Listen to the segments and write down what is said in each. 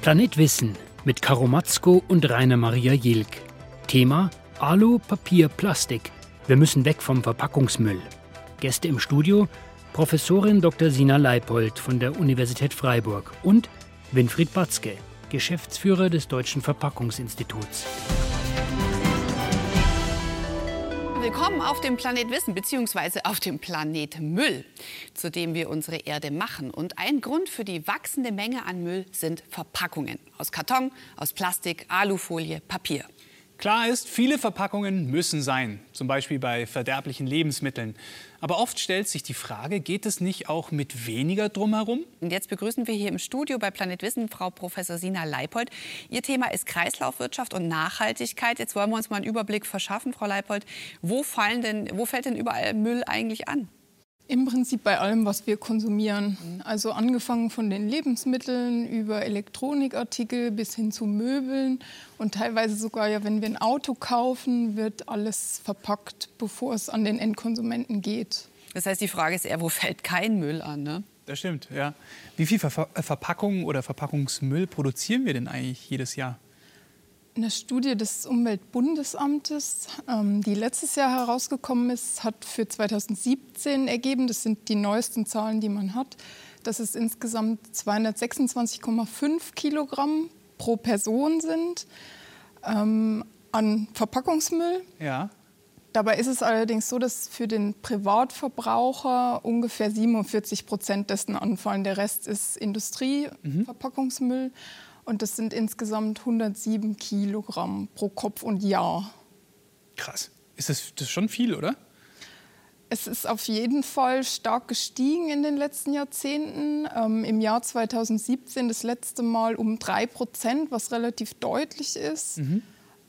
Planet Wissen mit Karo Matzko und Rainer Maria Jilk. Thema Alu, Papier, Plastik. Wir müssen weg vom Verpackungsmüll. Gäste im Studio Professorin Dr. Sina Leipold von der Universität Freiburg und Winfried Batzke, Geschäftsführer des Deutschen Verpackungsinstituts. Willkommen auf dem Planet Wissen bzw. auf dem Planet Müll, zu dem wir unsere Erde machen. Und ein Grund für die wachsende Menge an Müll sind Verpackungen aus Karton, aus Plastik, Alufolie, Papier. Klar ist, viele Verpackungen müssen sein, zum Beispiel bei verderblichen Lebensmitteln. Aber oft stellt sich die Frage, geht es nicht auch mit weniger drumherum? Und jetzt begrüßen wir hier im Studio bei Planet Wissen Frau Professor Sina Leipold. Ihr Thema ist Kreislaufwirtschaft und Nachhaltigkeit. Jetzt wollen wir uns mal einen Überblick verschaffen, Frau Leipold. Wo, fallen denn, wo fällt denn überall Müll eigentlich an? Im Prinzip bei allem, was wir konsumieren. Also angefangen von den Lebensmitteln über Elektronikartikel bis hin zu Möbeln und teilweise sogar, ja, wenn wir ein Auto kaufen, wird alles verpackt, bevor es an den Endkonsumenten geht. Das heißt, die Frage ist eher, wo fällt kein Müll an? Ne? Das stimmt, ja. Wie viel Ver Verpackungen oder Verpackungsmüll produzieren wir denn eigentlich jedes Jahr? Eine Studie des Umweltbundesamtes, ähm, die letztes Jahr herausgekommen ist, hat für 2017 ergeben, das sind die neuesten Zahlen, die man hat, dass es insgesamt 226,5 Kilogramm pro Person sind ähm, an Verpackungsmüll. Ja. Dabei ist es allerdings so, dass für den Privatverbraucher ungefähr 47 Prozent dessen anfallen. Der Rest ist Industrieverpackungsmüll. Mhm. Und das sind insgesamt 107 Kilogramm pro Kopf und Jahr. Krass. Ist das, das ist schon viel, oder? Es ist auf jeden Fall stark gestiegen in den letzten Jahrzehnten. Ähm, Im Jahr 2017 das letzte Mal um drei Prozent, was relativ deutlich ist. Mhm.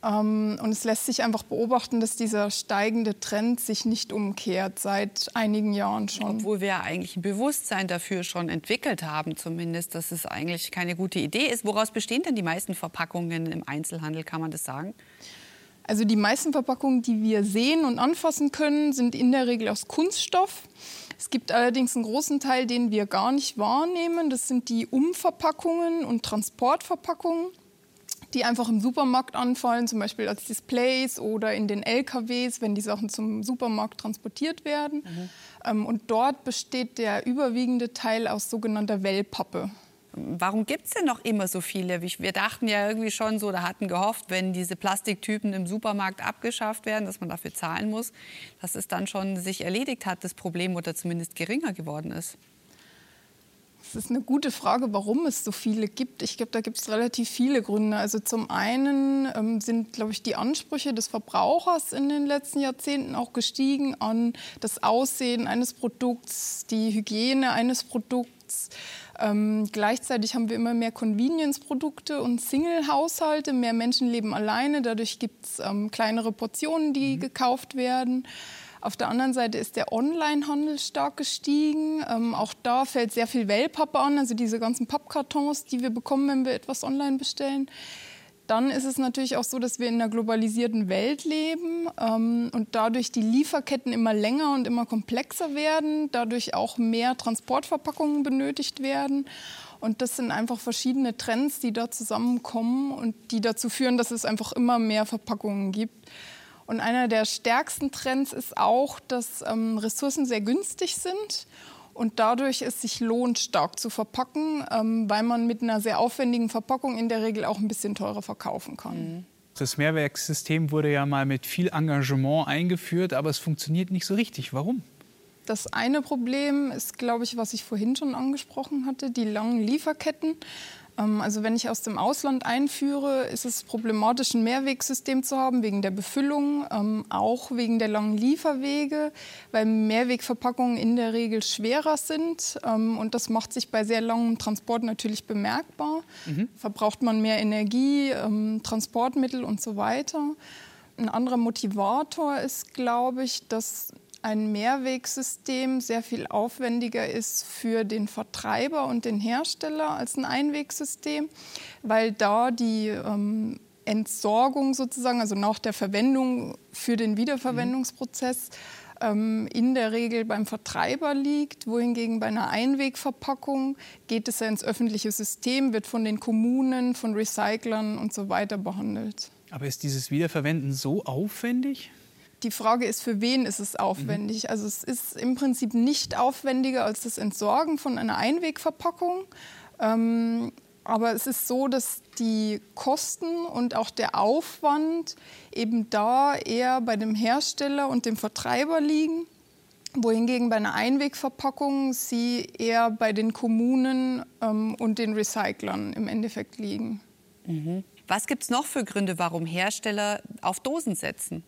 Ähm, und es lässt sich einfach beobachten, dass dieser steigende Trend sich nicht umkehrt seit einigen Jahren schon. Obwohl wir eigentlich ein Bewusstsein dafür schon entwickelt haben, zumindest, dass es eigentlich keine gute Idee ist. Woraus bestehen denn die meisten Verpackungen im Einzelhandel, kann man das sagen? Also die meisten Verpackungen, die wir sehen und anfassen können, sind in der Regel aus Kunststoff. Es gibt allerdings einen großen Teil, den wir gar nicht wahrnehmen. Das sind die Umverpackungen und Transportverpackungen die einfach im Supermarkt anfallen, zum Beispiel als Displays oder in den LKWs, wenn die Sachen zum Supermarkt transportiert werden. Mhm. Ähm, und dort besteht der überwiegende Teil aus sogenannter Wellpappe. Warum gibt es denn noch immer so viele? Wir dachten ja irgendwie schon so, oder hatten gehofft, wenn diese Plastiktypen im Supermarkt abgeschafft werden, dass man dafür zahlen muss, dass es dann schon sich erledigt hat, das Problem, oder zumindest geringer geworden ist. Das ist eine gute Frage, warum es so viele gibt. Ich glaube, da gibt es relativ viele Gründe. Also zum einen ähm, sind, glaube ich, die Ansprüche des Verbrauchers in den letzten Jahrzehnten auch gestiegen an das Aussehen eines Produkts, die Hygiene eines Produkts. Ähm, gleichzeitig haben wir immer mehr Convenience-Produkte und Single-Haushalte. Mehr Menschen leben alleine. Dadurch gibt es ähm, kleinere Portionen, die mhm. gekauft werden. Auf der anderen Seite ist der Onlinehandel stark gestiegen. Ähm, auch da fällt sehr viel Wellpappe an, also diese ganzen Pappkartons, die wir bekommen, wenn wir etwas online bestellen. Dann ist es natürlich auch so, dass wir in einer globalisierten Welt leben ähm, und dadurch die Lieferketten immer länger und immer komplexer werden, dadurch auch mehr Transportverpackungen benötigt werden. Und das sind einfach verschiedene Trends, die da zusammenkommen und die dazu führen, dass es einfach immer mehr Verpackungen gibt. Und einer der stärksten Trends ist auch, dass ähm, Ressourcen sehr günstig sind und dadurch es sich lohnt, stark zu verpacken, ähm, weil man mit einer sehr aufwendigen Verpackung in der Regel auch ein bisschen teurer verkaufen kann. Mhm. Das Mehrwerkssystem wurde ja mal mit viel Engagement eingeführt, aber es funktioniert nicht so richtig. Warum? Das eine Problem ist, glaube ich, was ich vorhin schon angesprochen hatte, die langen Lieferketten. Ähm, also wenn ich aus dem Ausland einführe, ist es problematisch, ein Mehrwegsystem zu haben, wegen der Befüllung, ähm, auch wegen der langen Lieferwege, weil Mehrwegverpackungen in der Regel schwerer sind. Ähm, und das macht sich bei sehr langem Transport natürlich bemerkbar. Mhm. Verbraucht man mehr Energie, Transportmittel und so weiter. Ein anderer Motivator ist, glaube ich, dass ein Mehrwegsystem sehr viel aufwendiger ist für den Vertreiber und den Hersteller als ein Einwegsystem, weil da die ähm, Entsorgung sozusagen, also nach der Verwendung für den Wiederverwendungsprozess, ähm, in der Regel beim Vertreiber liegt, wohingegen bei einer Einwegverpackung geht es ja ins öffentliche System, wird von den Kommunen, von Recyclern und so weiter behandelt. Aber ist dieses Wiederverwenden so aufwendig? Die Frage ist, für wen ist es aufwendig? Mhm. Also es ist im Prinzip nicht aufwendiger als das Entsorgen von einer Einwegverpackung. Ähm, aber es ist so, dass die Kosten und auch der Aufwand eben da eher bei dem Hersteller und dem Vertreiber liegen, wohingegen bei einer Einwegverpackung sie eher bei den Kommunen ähm, und den Recyclern im Endeffekt liegen. Mhm. Was gibt es noch für Gründe, warum Hersteller auf Dosen setzen?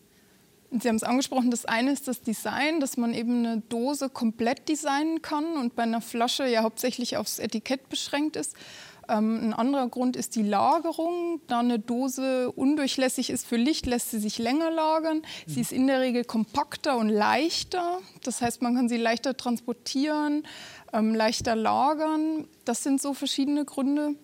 Sie haben es angesprochen, das eine ist das Design, dass man eben eine Dose komplett designen kann und bei einer Flasche ja hauptsächlich aufs Etikett beschränkt ist. Ähm, ein anderer Grund ist die Lagerung. Da eine Dose undurchlässig ist für Licht, lässt sie sich länger lagern. Sie ist in der Regel kompakter und leichter. Das heißt, man kann sie leichter transportieren, ähm, leichter lagern. Das sind so verschiedene Gründe.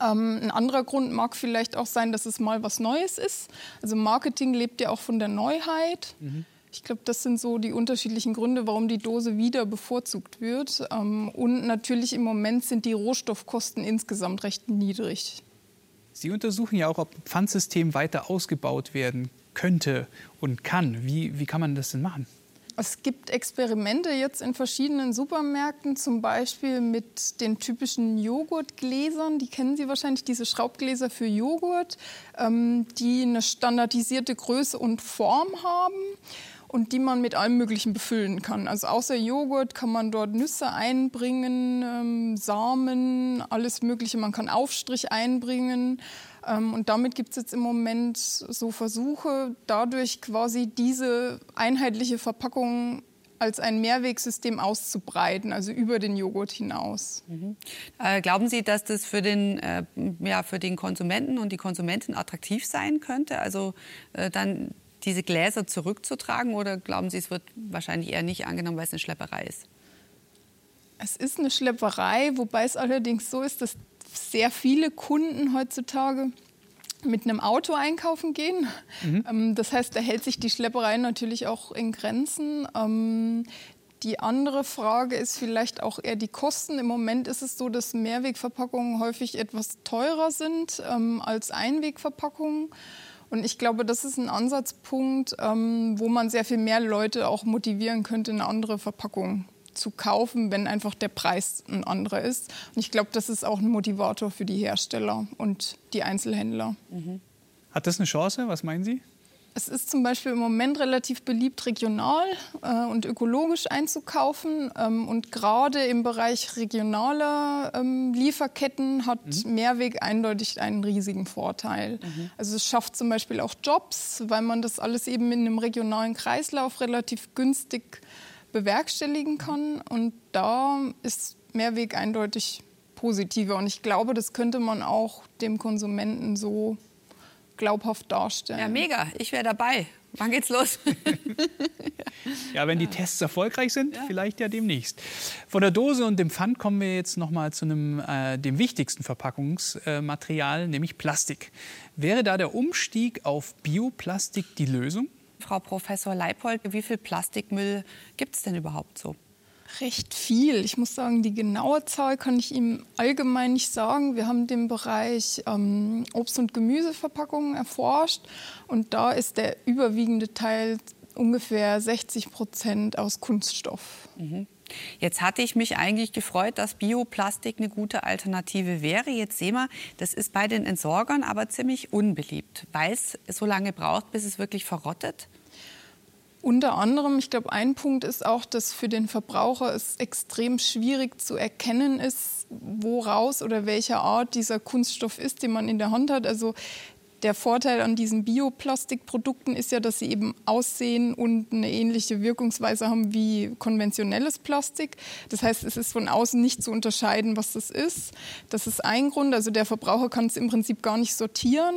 Ähm, ein anderer Grund mag vielleicht auch sein, dass es mal was Neues ist. Also Marketing lebt ja auch von der Neuheit. Mhm. Ich glaube, das sind so die unterschiedlichen Gründe, warum die Dose wieder bevorzugt wird. Ähm, und natürlich im Moment sind die Rohstoffkosten insgesamt recht niedrig. Sie untersuchen ja auch, ob Pfandsystem weiter ausgebaut werden könnte und kann. Wie, wie kann man das denn machen? Es gibt Experimente jetzt in verschiedenen Supermärkten, zum Beispiel mit den typischen Joghurtgläsern. Die kennen Sie wahrscheinlich, diese Schraubgläser für Joghurt, ähm, die eine standardisierte Größe und Form haben und die man mit allem Möglichen befüllen kann. Also außer Joghurt kann man dort Nüsse einbringen, ähm, Samen, alles Mögliche. Man kann Aufstrich einbringen. Ähm, und damit gibt es jetzt im Moment so Versuche, dadurch quasi diese einheitliche Verpackung als ein Mehrwegsystem auszubreiten, also über den Joghurt hinaus. Mhm. Äh, glauben Sie, dass das für den, äh, ja, für den Konsumenten und die Konsumentin attraktiv sein könnte? Also äh, dann diese Gläser zurückzutragen oder glauben Sie, es wird wahrscheinlich eher nicht angenommen, weil es eine Schlepperei ist? Es ist eine Schlepperei, wobei es allerdings so ist, dass sehr viele Kunden heutzutage mit einem Auto einkaufen gehen. Mhm. Ähm, das heißt, da hält sich die Schlepperei natürlich auch in Grenzen. Ähm, die andere Frage ist vielleicht auch eher die Kosten. Im Moment ist es so, dass Mehrwegverpackungen häufig etwas teurer sind ähm, als Einwegverpackungen. Und ich glaube, das ist ein Ansatzpunkt, wo man sehr viel mehr Leute auch motivieren könnte, eine andere Verpackung zu kaufen, wenn einfach der Preis ein anderer ist. Und ich glaube, das ist auch ein Motivator für die Hersteller und die Einzelhändler. Mhm. Hat das eine Chance? Was meinen Sie? Es ist zum Beispiel im Moment relativ beliebt, regional äh, und ökologisch einzukaufen. Ähm, und gerade im Bereich regionaler ähm, Lieferketten hat mhm. Mehrweg eindeutig einen riesigen Vorteil. Mhm. Also es schafft zum Beispiel auch Jobs, weil man das alles eben in einem regionalen Kreislauf relativ günstig bewerkstelligen kann. Und da ist Mehrweg eindeutig positiver. Und ich glaube, das könnte man auch dem Konsumenten so glaubhaft darstellen. Ja, mega. Ich wäre dabei. Wann geht's los? ja, wenn die Tests erfolgreich sind, ja. vielleicht ja demnächst. Von der Dose und dem Pfand kommen wir jetzt noch mal zu einem, äh, dem wichtigsten Verpackungsmaterial, nämlich Plastik. Wäre da der Umstieg auf Bioplastik die Lösung? Frau Professor Leipold, wie viel Plastikmüll gibt es denn überhaupt so? Recht viel. Ich muss sagen, die genaue Zahl kann ich Ihnen allgemein nicht sagen. Wir haben den Bereich ähm, Obst- und Gemüseverpackungen erforscht und da ist der überwiegende Teil ungefähr 60 Prozent aus Kunststoff. Mhm. Jetzt hatte ich mich eigentlich gefreut, dass Bioplastik eine gute Alternative wäre. Jetzt sehen wir, das ist bei den Entsorgern aber ziemlich unbeliebt, weil es so lange braucht, bis es wirklich verrottet. Unter anderem, ich glaube, ein Punkt ist auch, dass für den Verbraucher es extrem schwierig zu erkennen ist, woraus oder welcher Art dieser Kunststoff ist, den man in der Hand hat. Also der Vorteil an diesen Bioplastikprodukten ist ja, dass sie eben aussehen und eine ähnliche Wirkungsweise haben wie konventionelles Plastik. Das heißt, es ist von außen nicht zu unterscheiden, was das ist. Das ist ein Grund. Also der Verbraucher kann es im Prinzip gar nicht sortieren.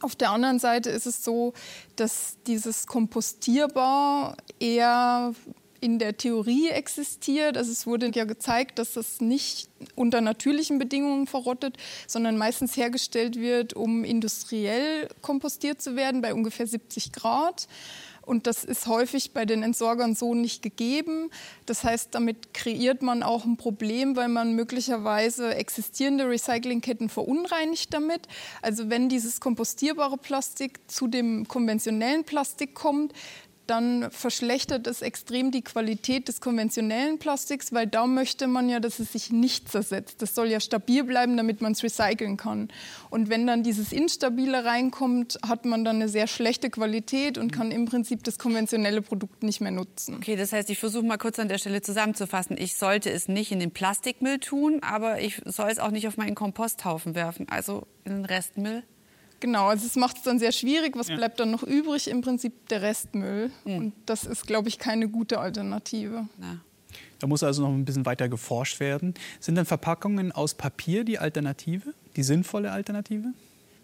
Auf der anderen Seite ist es so, dass dieses Kompostierbar eher in der Theorie existiert. Also es wurde ja gezeigt, dass das nicht unter natürlichen Bedingungen verrottet, sondern meistens hergestellt wird, um industriell kompostiert zu werden bei ungefähr 70 Grad. Und das ist häufig bei den Entsorgern so nicht gegeben. Das heißt, damit kreiert man auch ein Problem, weil man möglicherweise existierende Recyclingketten verunreinigt damit. Also wenn dieses kompostierbare Plastik zu dem konventionellen Plastik kommt, dann verschlechtert es extrem die Qualität des konventionellen Plastiks, weil da möchte man ja, dass es sich nicht zersetzt. Das soll ja stabil bleiben, damit man es recyceln kann. Und wenn dann dieses Instabile reinkommt, hat man dann eine sehr schlechte Qualität und kann im Prinzip das konventionelle Produkt nicht mehr nutzen. Okay, das heißt, ich versuche mal kurz an der Stelle zusammenzufassen. Ich sollte es nicht in den Plastikmüll tun, aber ich soll es auch nicht auf meinen Komposthaufen werfen, also in den Restmüll. Genau, also es macht es dann sehr schwierig. Was ja. bleibt dann noch übrig? Im Prinzip der Restmüll. Mhm. Und das ist, glaube ich, keine gute Alternative. Ja. Da muss also noch ein bisschen weiter geforscht werden. Sind dann Verpackungen aus Papier die Alternative, die sinnvolle Alternative?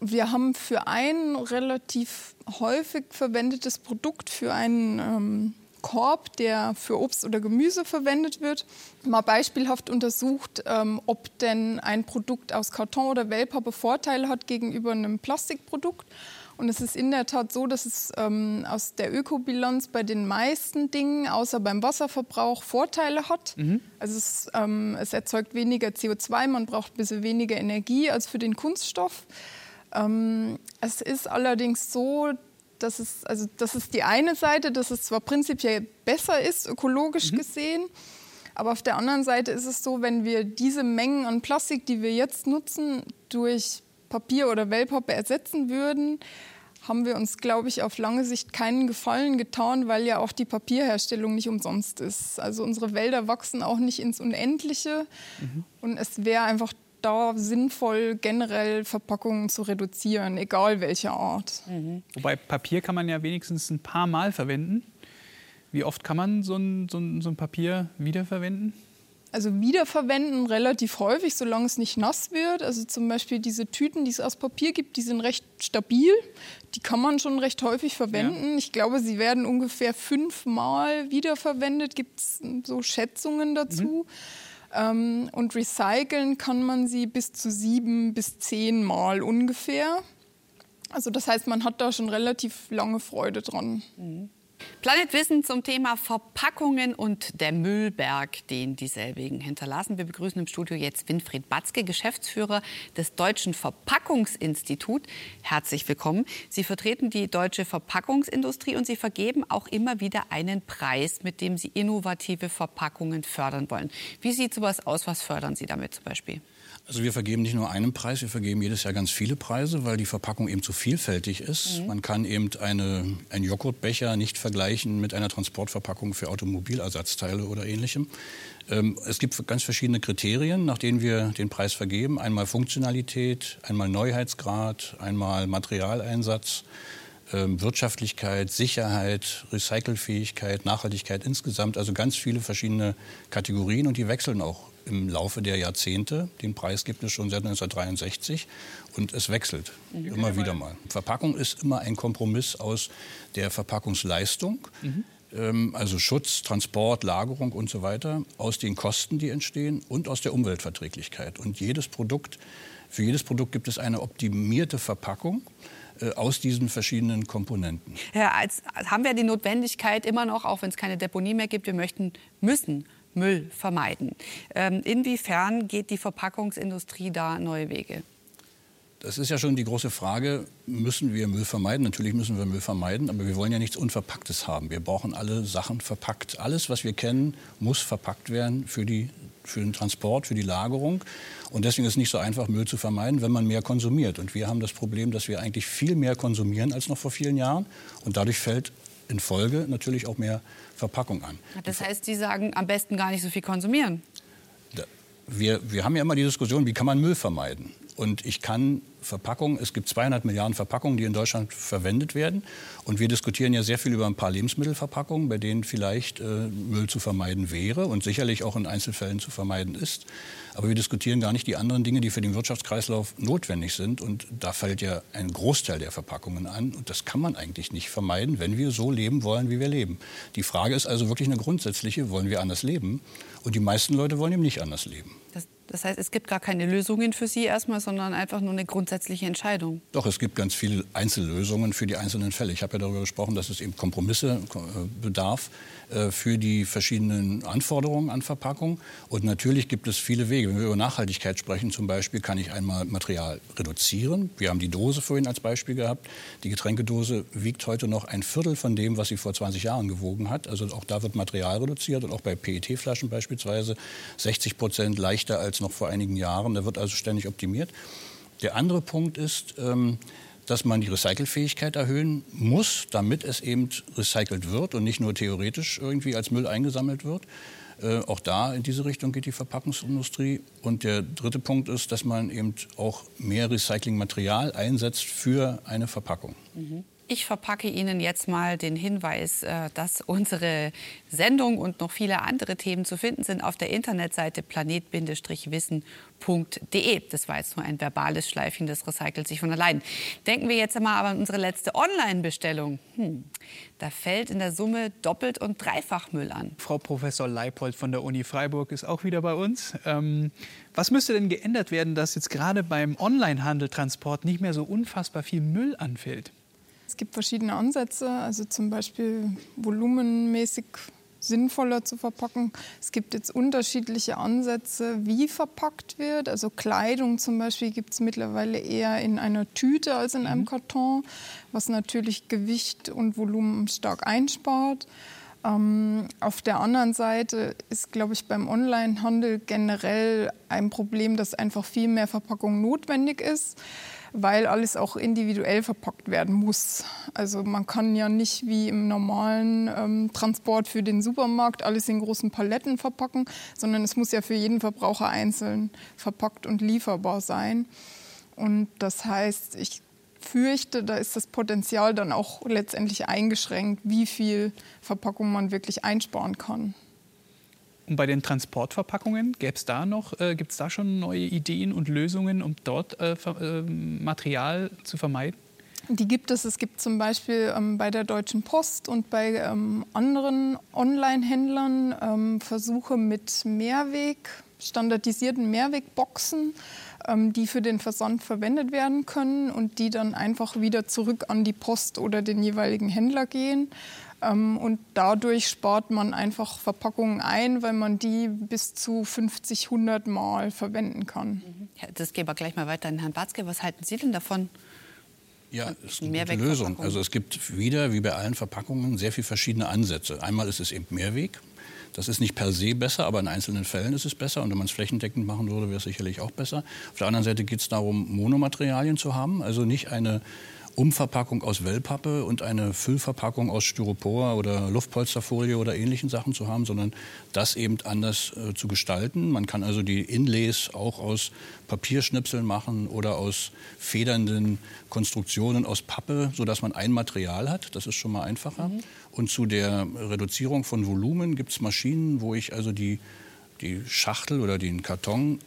Wir haben für ein relativ häufig verwendetes Produkt, für einen ähm, Korb, der für Obst oder Gemüse verwendet wird, mal beispielhaft untersucht, ähm, ob denn ein Produkt aus Karton oder Wellpappe Vorteile hat gegenüber einem Plastikprodukt. Und es ist in der Tat so, dass es ähm, aus der Ökobilanz bei den meisten Dingen, außer beim Wasserverbrauch, Vorteile hat. Mhm. Also es, ähm, es, erzeugt weniger CO2, man braucht ein bisschen weniger Energie als für den Kunststoff. Ähm, es ist allerdings so, das ist, also das ist die eine Seite, dass es zwar prinzipiell besser ist, ökologisch mhm. gesehen, aber auf der anderen Seite ist es so, wenn wir diese Mengen an Plastik, die wir jetzt nutzen, durch Papier oder Wellpappe ersetzen würden, haben wir uns, glaube ich, auf lange Sicht keinen Gefallen getan, weil ja auch die Papierherstellung nicht umsonst ist. Also unsere Wälder wachsen auch nicht ins Unendliche. Mhm. Und es wäre einfach da sinnvoll, generell Verpackungen zu reduzieren, egal welcher Art. Mhm. Wobei Papier kann man ja wenigstens ein paar Mal verwenden. Wie oft kann man so ein, so ein, so ein Papier wiederverwenden? Also wiederverwenden relativ häufig, solange es nicht nass wird. Also zum Beispiel diese Tüten, die es aus Papier gibt, die sind recht stabil. Die kann man schon recht häufig verwenden. Ja. Ich glaube, sie werden ungefähr fünfmal wiederverwendet. Gibt es so Schätzungen dazu. Mhm. Ähm, und recyceln kann man sie bis zu sieben bis zehn Mal ungefähr. Also das heißt, man hat da schon relativ lange Freude dran. Mhm. Planet Wissen zum Thema Verpackungen und der Müllberg, den dieselbigen hinterlassen. Wir begrüßen im Studio jetzt Winfried Batzke, Geschäftsführer des Deutschen Verpackungsinstitut. Herzlich willkommen. Sie vertreten die deutsche Verpackungsindustrie und Sie vergeben auch immer wieder einen Preis, mit dem Sie innovative Verpackungen fördern wollen. Wie sieht sowas aus? Was fördern Sie damit zum Beispiel? Also wir vergeben nicht nur einen Preis, wir vergeben jedes Jahr ganz viele Preise, weil die Verpackung eben zu vielfältig ist. Mhm. Man kann eben eine, einen Joghurtbecher nicht vergleichen mit einer Transportverpackung für Automobilersatzteile oder ähnlichem. Ähm, es gibt ganz verschiedene Kriterien, nach denen wir den Preis vergeben. Einmal Funktionalität, einmal Neuheitsgrad, einmal Materialeinsatz. Ähm, Wirtschaftlichkeit, Sicherheit, Recycelfähigkeit, Nachhaltigkeit insgesamt, also ganz viele verschiedene Kategorien und die wechseln auch im Laufe der Jahrzehnte. Den Preis gibt es schon seit 1963 und es wechselt mhm. immer wieder mal. Verpackung ist immer ein Kompromiss aus der Verpackungsleistung. Mhm. Ähm, also Schutz, Transport, Lagerung und so weiter, aus den Kosten, die entstehen und aus der Umweltverträglichkeit. Und jedes Produkt, für jedes Produkt gibt es eine optimierte Verpackung aus diesen verschiedenen Komponenten. Ja, als, haben wir die Notwendigkeit immer noch, auch wenn es keine Deponie mehr gibt, wir möchten, müssen Müll vermeiden. Ähm, inwiefern geht die Verpackungsindustrie da neue Wege? Das ist ja schon die große Frage, müssen wir Müll vermeiden? Natürlich müssen wir Müll vermeiden, aber wir wollen ja nichts Unverpacktes haben. Wir brauchen alle Sachen verpackt. Alles, was wir kennen, muss verpackt werden für, die, für den Transport, für die Lagerung. Und deswegen ist es nicht so einfach, Müll zu vermeiden, wenn man mehr konsumiert. Und wir haben das Problem, dass wir eigentlich viel mehr konsumieren als noch vor vielen Jahren. Und dadurch fällt in Folge natürlich auch mehr Verpackung an. Das heißt, Sie sagen, am besten gar nicht so viel konsumieren? Wir, wir haben ja immer die Diskussion, wie kann man Müll vermeiden? Und ich kann Verpackungen, es gibt 200 Milliarden Verpackungen, die in Deutschland verwendet werden. Und wir diskutieren ja sehr viel über ein paar Lebensmittelverpackungen, bei denen vielleicht äh, Müll zu vermeiden wäre und sicherlich auch in Einzelfällen zu vermeiden ist. Aber wir diskutieren gar nicht die anderen Dinge, die für den Wirtschaftskreislauf notwendig sind. Und da fällt ja ein Großteil der Verpackungen an. Und das kann man eigentlich nicht vermeiden, wenn wir so leben wollen, wie wir leben. Die Frage ist also wirklich eine grundsätzliche, wollen wir anders leben? Und die meisten Leute wollen eben nicht anders leben. Das Das heißt, es gibt gar keine Lösungen für Sie erstmal, sondern einfach nur eine grundsätzliche Entscheidung. Doch, es gibt ganz viele Einzellösungen für die einzelnen Fälle. Ich habe ja darüber gesprochen, dass es eben Kompromisse äh, bedarf äh, für die verschiedenen Anforderungen an Verpackung. Und natürlich gibt es viele Wege. Wenn wir über Nachhaltigkeit sprechen zum Beispiel, kann ich einmal Material reduzieren. Wir haben die Dose vorhin als Beispiel gehabt. Die Getränkedose wiegt heute noch ein Viertel von dem, was sie vor 20 Jahren gewogen hat. Also auch da wird Material reduziert und auch bei PET-Flaschen beispielsweise 60 Prozent leichter als als noch vor einigen Jahren. Da wird also ständig optimiert. Der andere Punkt ist, ähm, dass man die Recycelfähigkeit erhöhen muss, damit es eben recycelt wird und nicht nur theoretisch irgendwie als Müll eingesammelt wird. Äh, auch da in diese Richtung geht die Verpackungsindustrie. Und der dritte Punkt ist, dass man eben auch mehr Recyclingmaterial einsetzt für eine Verpackung. Mhm. Ich verpacke Ihnen jetzt mal den Hinweis, äh, dass unsere Sendung und noch viele andere Themen zu finden sind auf der Internetseite planet-wissen.de. Das war jetzt nur ein verbales Schleifchen, das recycelt sich von allein. Denken wir jetzt einmal aber an unsere letzte Online-Bestellung. Hm, da fällt in der Summe doppelt und dreifach Müll an. Frau Professor Leipold von der Uni Freiburg ist auch wieder bei uns. Ähm, was müsste denn geändert werden, dass jetzt gerade beim Online-Handeltransport nicht mehr so unfassbar viel Müll anfällt? Es gibt verschiedene Ansätze, also zum Beispiel volumenmäßig sinnvoller zu verpacken. Es gibt jetzt unterschiedliche Ansätze, wie verpackt wird. Also Kleidung zum Beispiel gibt es mittlerweile eher in einer Tüte als in einem mhm. Karton, was natürlich Gewicht und Volumen stark einspart. Ähm, auf der anderen Seite ist, glaube ich, beim Onlinehandel generell ein Problem, dass einfach viel mehr Verpackung notwendig ist weil alles auch individuell verpackt werden muss. Also man kann ja nicht wie im normalen ähm, Transport für den Supermarkt alles in großen Paletten verpacken, sondern es muss ja für jeden Verbraucher einzeln verpackt und lieferbar sein. Und das heißt, ich fürchte, da ist das Potenzial dann auch letztendlich eingeschränkt, wie viel Verpackung man wirklich einsparen kann. Und bei den Transportverpackungen, gäbe es da noch, äh, gibt es da schon neue Ideen und Lösungen, um dort äh, äh, Material zu vermeiden? Die gibt es. Es gibt zum Beispiel ähm, bei der Deutschen Post und bei ähm, anderen Online-Händlern ähm, Versuche mit Mehrweg, standardisierten Mehrwegboxen, ähm, die für den Versand verwendet werden können und die dann einfach wieder zurück an die Post oder den jeweiligen Händler gehen. Ähm, und dadurch spart man einfach Verpackungen ein, weil man die bis zu 50, 100 Mal verwenden kann. Ja, das gebe ich gleich mal weiter an Herrn Batzke. Was halten Sie denn davon? Ja, das ist eine gute Lösung. Also es gibt wieder, wie bei allen Verpackungen, sehr viele verschiedene Ansätze. Einmal ist es eben Mehrweg. Das ist nicht per se besser, aber in einzelnen Fällen ist es besser. Und wenn man es flächendeckend machen würde, wäre es sicherlich auch besser. Auf der anderen Seite geht es darum, Monomaterialien zu haben. Also nicht eine Umverpackung aus Wellpappe und eine Füllverpackung aus Styropor oder Luftpolsterfolie oder ähnlichen Sachen zu haben, sondern das eben anders äh, zu gestalten. Man kann also die Inlays auch aus Papierschnipseln machen oder aus federnden Konstruktionen aus Pappe, sodass man ein Material hat. Das ist schon mal einfacher. Mhm. Und zu der Reduzierung von Volumen gibt es Maschinen, wo ich also die, die Schachtel oder den Karton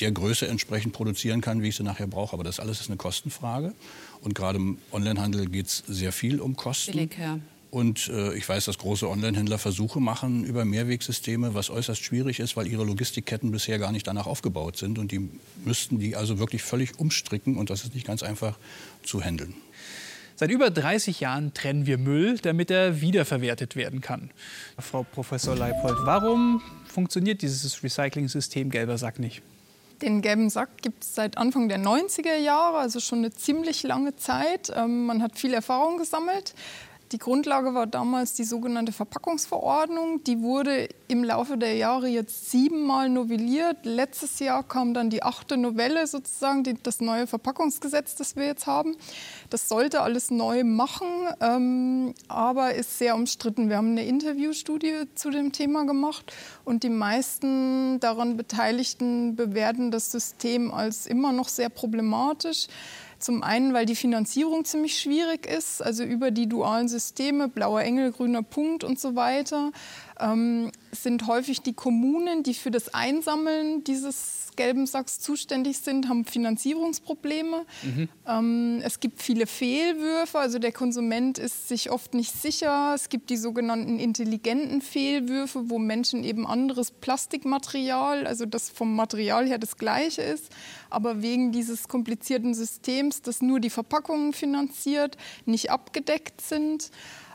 der Größe entsprechend produzieren kann, wie ich sie nachher brauche. Aber das alles ist eine Kostenfrage. Und gerade im Onlinehandel geht es sehr viel um Kosten. Billig, ja. Und äh, ich weiß, dass große Onlinehändler Versuche machen über Mehrwegsysteme, was äußerst schwierig ist, weil ihre Logistikketten bisher gar nicht danach aufgebaut sind. Und die müssten die also wirklich völlig umstricken. Und das ist nicht ganz einfach zu handeln. Seit über 30 Jahren trennen wir Müll, damit er wiederverwertet werden kann. Frau Professor Leipold, warum funktioniert dieses Recycling-System gelber Sack nicht? Den gelben Sack gibt es seit Anfang der 90er Jahre, also schon eine ziemlich lange Zeit. Ähm, man hat viel Erfahrung gesammelt. Die Grundlage war damals die sogenannte Verpackungsverordnung. Die wurde im Laufe der Jahre jetzt siebenmal novelliert. Letztes Jahr kam dann die achte Novelle sozusagen, die, das neue Verpackungsgesetz, das wir jetzt haben. Das sollte alles neu machen, ähm, aber ist sehr umstritten. Wir haben eine Interviewstudie zu dem Thema gemacht und die meisten daran Beteiligten bewerten das System als immer noch sehr problematisch. Zum einen, weil die Finanzierung ziemlich schwierig ist, also über die dualen Systeme, blauer Engel, grüner Punkt und so weiter. ähm, sind häufig die Kommunen, die für das Einsammeln dieses gelben Sacks zuständig sind, haben Finanzierungsprobleme. Mhm. Ähm, es gibt viele Fehlwürfe, also der Konsument ist sich oft nicht sicher. Es gibt die sogenannten intelligenten Fehlwürfe, wo Menschen eben anderes Plastikmaterial, also das vom Material her das gleiche ist, aber wegen dieses komplizierten Systems, das nur die Verpackungen finanziert, nicht abgedeckt sind.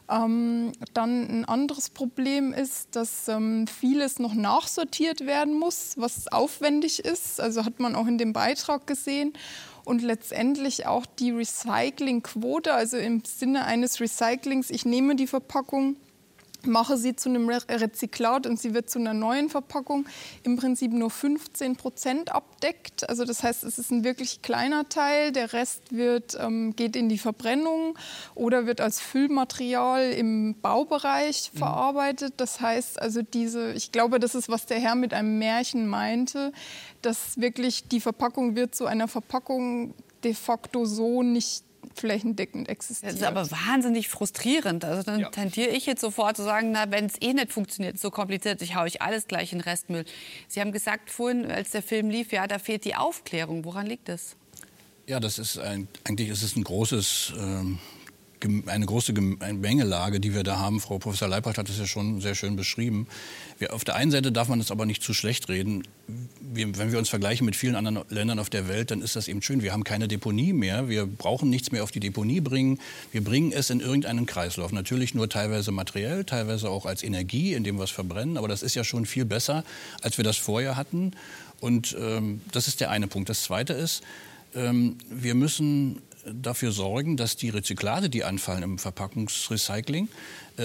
Ähm, dann ein anderes Problem ist, dass ähm, vieles noch nachsortiert werden muss, was aufwendig ist. Also hat man auch in dem Beitrag gesehen. Und letztendlich auch die Recyclingquote, also im Sinne eines Recyclings, ich nehme die Verpackung mache sie zu einem Rezyklat und sie wird zu einer neuen Verpackung im Prinzip nur 15 Prozent abdeckt. Also das heißt, es ist ein wirklich kleiner Teil. Der Rest wird, ähm, geht in die Verbrennung oder wird als Füllmaterial im Baubereich mhm. verarbeitet. Das heißt also diese, ich glaube, das ist, was der Herr mit einem Märchen meinte, dass wirklich die Verpackung wird zu einer Verpackung de facto so nicht flächendeckend existiert. Das ist aber wahnsinnig frustrierend. Also dann ja. tendiere ich jetzt sofort zu sagen, na, wenn es eh nicht funktioniert, so kompliziert, ich haue ich alles gleich in Restmüll. Sie haben gesagt vorhin, als der Film lief, ja, da fehlt die Aufklärung. Woran liegt das? Ja, das ist ein, eigentlich ist es ein großes ähm, eine große Gemengelage, die wir da haben. Frau Professor Leipold hat es ja schon sehr schön beschrieben. Wir, auf der einen Seite darf man das aber nicht zu schlecht reden. Wir, wenn wir uns vergleichen mit vielen anderen Ländern auf der Welt, dann ist das eben schön. Wir haben keine Deponie mehr. Wir brauchen nichts mehr auf die Deponie bringen. Wir bringen es in irgendeinen Kreislauf. Natürlich nur teilweise materiell, teilweise auch als Energie, indem wir es verbrennen. Aber das ist ja schon viel besser, als wir das vorher hatten. Und ähm, das ist der eine Punkt. Das zweite ist, ähm, wir müssen dafür sorgen, dass die Rezyklate, die anfallen im Verpackungsrecycling,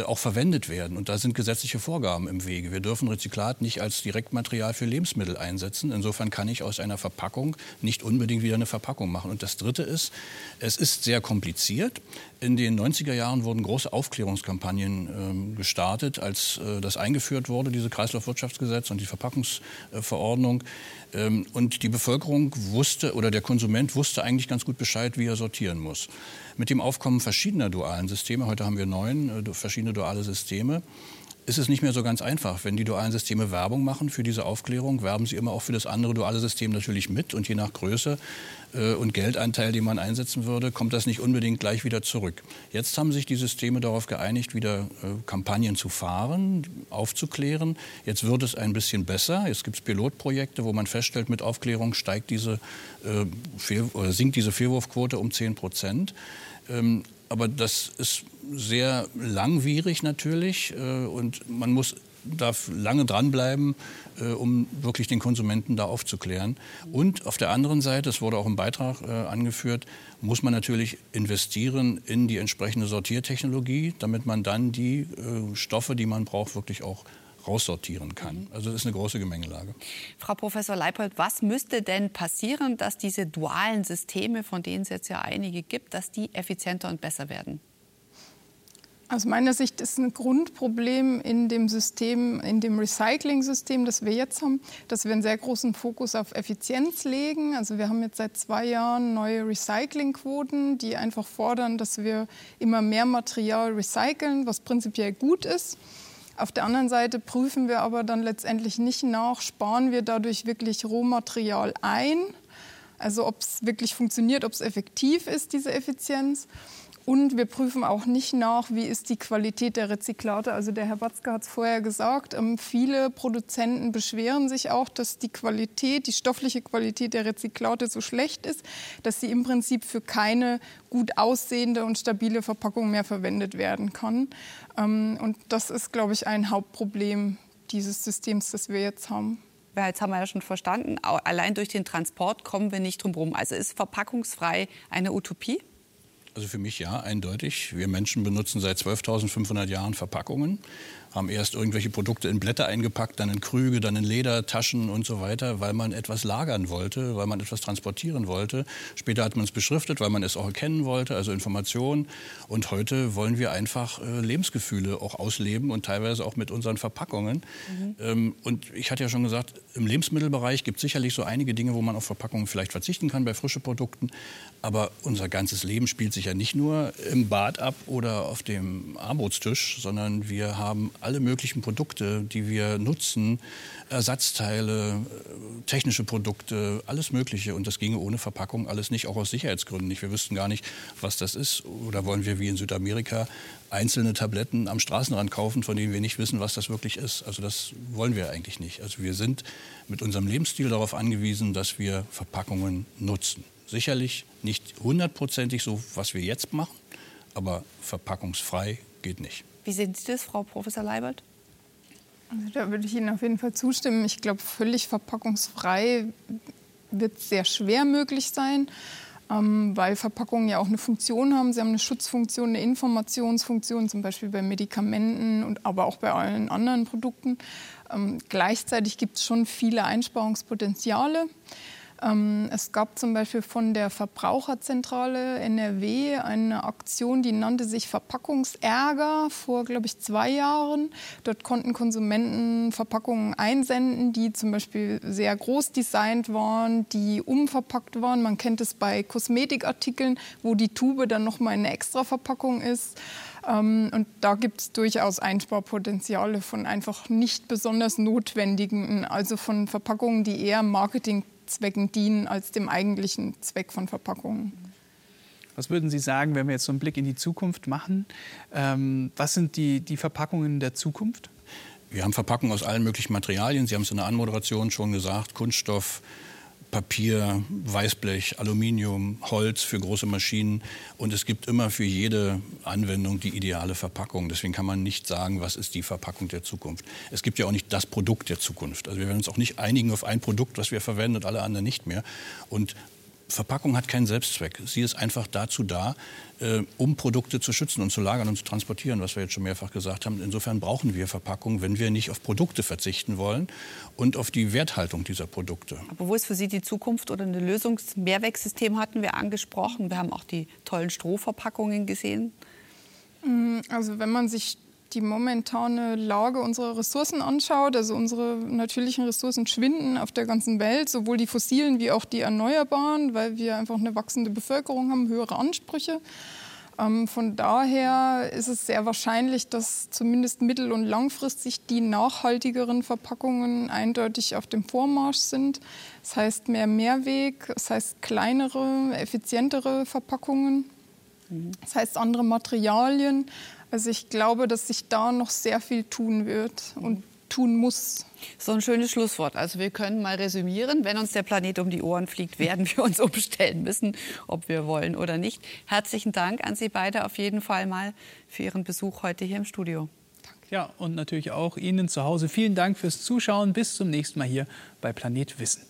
auch verwendet werden. Und da sind gesetzliche Vorgaben im Wege. Wir dürfen Rezyklat nicht als Direktmaterial für Lebensmittel einsetzen. Insofern kann ich aus einer Verpackung nicht unbedingt wieder eine Verpackung machen. Und das Dritte ist, es ist sehr kompliziert. In den 90er Jahren wurden große Aufklärungskampagnen ähm, gestartet, als äh, das eingeführt wurde, diese Kreislaufwirtschaftsgesetz und die Verpackungsverordnung. Ähm, und die Bevölkerung wusste oder der Konsument wusste eigentlich ganz gut Bescheid, wie er sortieren muss. Mit dem Aufkommen verschiedener dualen Systeme, heute haben wir neun äh, verschiedene duale Systeme, ist es nicht mehr so ganz einfach. Wenn die dualen Systeme Werbung machen für diese Aufklärung, werben sie immer auch für das andere duale System natürlich mit. Und je nach Größe äh, und Geldanteil, den man einsetzen würde, kommt das nicht unbedingt gleich wieder zurück. Jetzt haben sich die Systeme darauf geeinigt, wieder äh, Kampagnen zu fahren, aufzuklären. Jetzt wird es ein bisschen besser. Jetzt gibt es Pilotprojekte, wo man feststellt, mit Aufklärung steigt diese, äh, sinkt diese Fehlwurfquote um 10 Prozent. Ähm, aber das ist sehr langwierig natürlich äh, und man muss darf lange dranbleiben, äh, um wirklich den Konsumenten da aufzuklären. Und auf der anderen Seite, das wurde auch im Beitrag äh, angeführt, muss man natürlich investieren in die entsprechende Sortiertechnologie, damit man dann die äh, Stoffe, die man braucht, wirklich auch raussortieren kann. Mhm. Also das ist eine große Gemengelage. Frau Professor Leipold, was müsste denn passieren, dass diese dualen Systeme, von denen es jetzt ja einige gibt, dass die effizienter und besser werden? Aus meiner Sicht ist ein Grundproblem in dem System, in dem Recycling-System, das wir jetzt haben, dass wir einen sehr großen Fokus auf Effizienz legen. Also wir haben jetzt seit zwei Jahren neue Recyclingquoten, die einfach fordern, dass wir immer mehr Material recyceln, was prinzipiell gut ist. Auf der anderen Seite prüfen wir aber dann letztendlich nicht nach, sparen wir dadurch wirklich Rohmaterial ein, also ob es wirklich funktioniert, ob es effektiv ist, diese Effizienz. Und wir prüfen auch nicht nach, wie ist die Qualität der Rezyklate. Also der Herr Batzke hat es vorher gesagt, ähm, viele Produzenten beschweren sich auch, dass die Qualität, die stoffliche Qualität der Rezyklate so schlecht ist, dass sie im Prinzip für keine gut aussehende und stabile Verpackung mehr verwendet werden kann. Ähm, und das ist, glaube ich, ein Hauptproblem dieses Systems, das wir jetzt haben. Jetzt haben wir ja schon verstanden, allein durch den Transport kommen wir nicht drum herum. Also ist verpackungsfrei eine Utopie? Also für mich ja, eindeutig. Wir Menschen benutzen seit 12.500 Jahren Verpackungen haben erst irgendwelche Produkte in Blätter eingepackt, dann in Krüge, dann in Ledertaschen und so weiter, weil man etwas lagern wollte, weil man etwas transportieren wollte. Später hat man es beschriftet, weil man es auch erkennen wollte, also Informationen. Und heute wollen wir einfach äh, Lebensgefühle auch ausleben und teilweise auch mit unseren Verpackungen. Mhm. Ähm, und ich hatte ja schon gesagt, im Lebensmittelbereich gibt es sicherlich so einige Dinge, wo man auf Verpackungen vielleicht verzichten kann bei frischen Produkten. Aber unser ganzes Leben spielt sich ja nicht nur im Bad ab oder auf dem Armutstisch, sondern wir haben alle möglichen Produkte, die wir nutzen, Ersatzteile, äh, technische Produkte, alles Mögliche. Und das ginge ohne Verpackung alles nicht, auch aus Sicherheitsgründen nicht. Wir wüssten gar nicht, was das ist. Oder wollen wir wie in Südamerika einzelne Tabletten am Straßenrand kaufen, von denen wir nicht wissen, was das wirklich ist. Also das wollen wir eigentlich nicht. Also wir sind mit unserem Lebensstil darauf angewiesen, dass wir Verpackungen nutzen. Sicherlich nicht hundertprozentig so, was wir jetzt machen, aber verpackungsfrei geht nicht. Wie sehen Sie das, Frau Professor Leibert? Also da würde ich Ihnen auf jeden Fall zustimmen. Ich glaube, völlig verpackungsfrei wird sehr schwer möglich sein, ähm, weil Verpackungen ja auch eine Funktion haben. Sie haben eine Schutzfunktion, eine Informationsfunktion, zum Beispiel bei Medikamenten und aber auch bei allen anderen Produkten. Ähm, gleichzeitig gibt es schon viele Einsparungspotenziale. Ähm, es gab zum Beispiel von der Verbraucherzentrale NRW eine Aktion, die nannte sich Verpackungsärger vor, glaube ich, zwei Jahren. Dort konnten Konsumenten Verpackungen einsenden, die zum Beispiel sehr groß designt waren, die umverpackt waren. Man kennt es bei Kosmetikartikeln, wo die Tube dann nochmal eine extra Verpackung ist. Ähm, und da gibt es durchaus Einsparpotenziale von einfach nicht besonders notwendigen, also von Verpackungen, die eher Marketing Zwecken dienen als dem eigentlichen Zweck von Verpackungen. Was würden Sie sagen, wenn wir jetzt so einen Blick in die Zukunft machen? Ähm, was sind die, die Verpackungen der Zukunft? Wir haben Verpackungen aus allen möglichen Materialien. Sie haben es in der Anmoderation schon gesagt: Kunststoff, Papier, Weißblech, Aluminium, Holz für große Maschinen. Und es gibt immer für jede Anwendung die ideale Verpackung. Deswegen kann man nicht sagen, was ist die Verpackung der Zukunft. Es gibt ja auch nicht das Produkt der Zukunft. Also wir werden uns auch nicht einigen auf ein Produkt, was wir verwenden und alle anderen nicht mehr. Und Verpackung hat keinen Selbstzweck. Sie ist einfach dazu da, äh, um Produkte zu schützen und zu lagern und zu transportieren, was wir jetzt schon mehrfach gesagt haben. Insofern brauchen wir Verpackung, wenn wir nicht auf Produkte verzichten wollen und auf die Werthaltung dieser Produkte. Aber wo ist für Sie die Zukunft oder ein Lösungs-Mehrwegsystem hatten wir angesprochen. Wir haben auch die tollen Strohverpackungen gesehen. Mm, also wenn man sich die momentane Lage unserer Ressourcen anschaut, also unsere natürlichen Ressourcen schwinden auf der ganzen Welt, sowohl die fossilen wie auch die erneuerbaren, weil wir einfach eine wachsende Bevölkerung haben, höhere Ansprüche. Ähm, von daher ist es sehr wahrscheinlich, dass zumindest mittel- und langfristig die nachhaltigeren Verpackungen eindeutig auf dem Vormarsch sind. Das heißt mehr Mehrweg, das heißt kleinere, effizientere Verpackungen, mhm. das heißt andere Materialien. Also ich glaube, dass sich da noch sehr viel tun wird und tun muss. So ein schönes Schlusswort. Also wir können mal resümieren. Wenn uns der Planet um die Ohren fliegt, werden wir uns umstellen müssen, ob wir wollen oder nicht. Herzlichen Dank an Sie beide auf jeden Fall mal für Ihren Besuch heute hier im Studio. Ja, und natürlich auch Ihnen zu Hause. Vielen Dank fürs Zuschauen. Bis zum nächsten Mal hier bei Planet Wissen.